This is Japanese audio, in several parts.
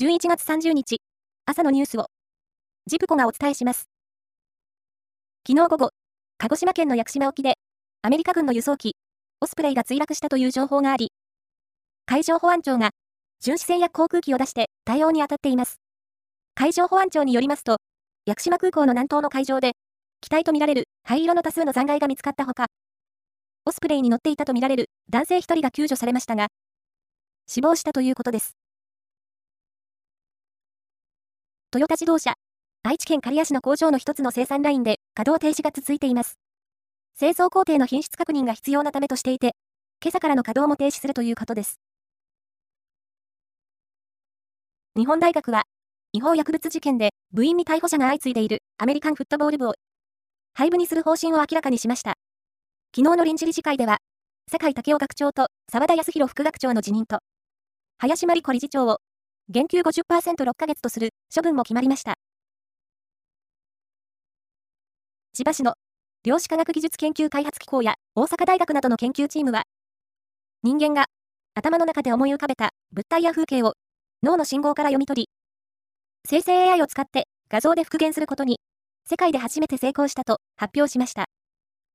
11月30日、朝のニュースを、ジプコがお伝えします。昨日午後、鹿児島県の屋久島沖で、アメリカ軍の輸送機、オスプレイが墜落したという情報があり、海上保安庁が、巡視船や航空機を出して対応に当たっています。海上保安庁によりますと、屋久島空港の南東の海上で、機体とみられる灰色の多数の残骸が見つかったほか、オスプレイに乗っていたとみられる男性1人が救助されましたが、死亡したということです。トヨタ自動車、愛知県刈谷市の工場の一つの生産ラインで稼働停止が続いています。製造工程の品質確認が必要なためとしていて、今朝からの稼働も停止するということです。日本大学は、違法薬物事件で部員に逮捕者が相次いでいるアメリカンフットボール部を廃部にする方針を明らかにしました。昨日の臨時理事会では、酒井武雄学長と沢田康弘副学長の辞任と、林真理子理事長を、減給 50%6 ヶ月とする処分も決まりました。千葉市の量子科学技術研究開発機構や大阪大学などの研究チームは、人間が頭の中で思い浮かべた物体や風景を脳の信号から読み取り、生成 AI を使って画像で復元することに、世界で初めて成功したと発表しました。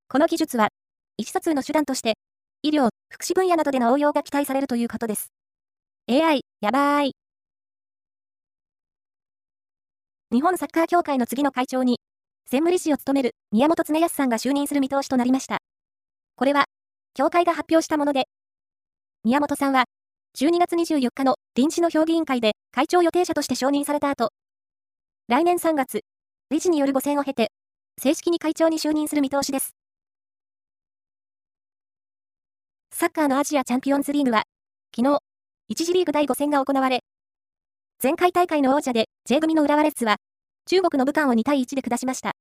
この技術は、意思疎通の手段として、医療、福祉分野などでの応用が期待されるということです。AI、やばーい。日本サッカー協会の次の会長に、専務理事を務める宮本恒康さんが就任する見通しとなりました。これは、協会が発表したもので、宮本さんは、12月24日の臨時の評議員会で会長予定者として承認された後、来年3月、理事による5選を経て、正式に会長に就任する見通しです。サッカーのアジアチャンピオンズリーグは、昨日、1次リーグ第5戦が行われ、前回大会の王者で J 組の浦和レッズは、中国の武漢を2対1で下しました。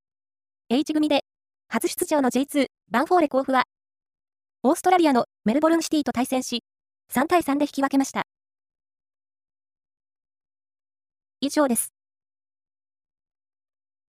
H 組で、初出場の J2、バンフォーレ甲府は、オーストラリアのメルボルンシティと対戦し、3対3で引き分けました。以上です。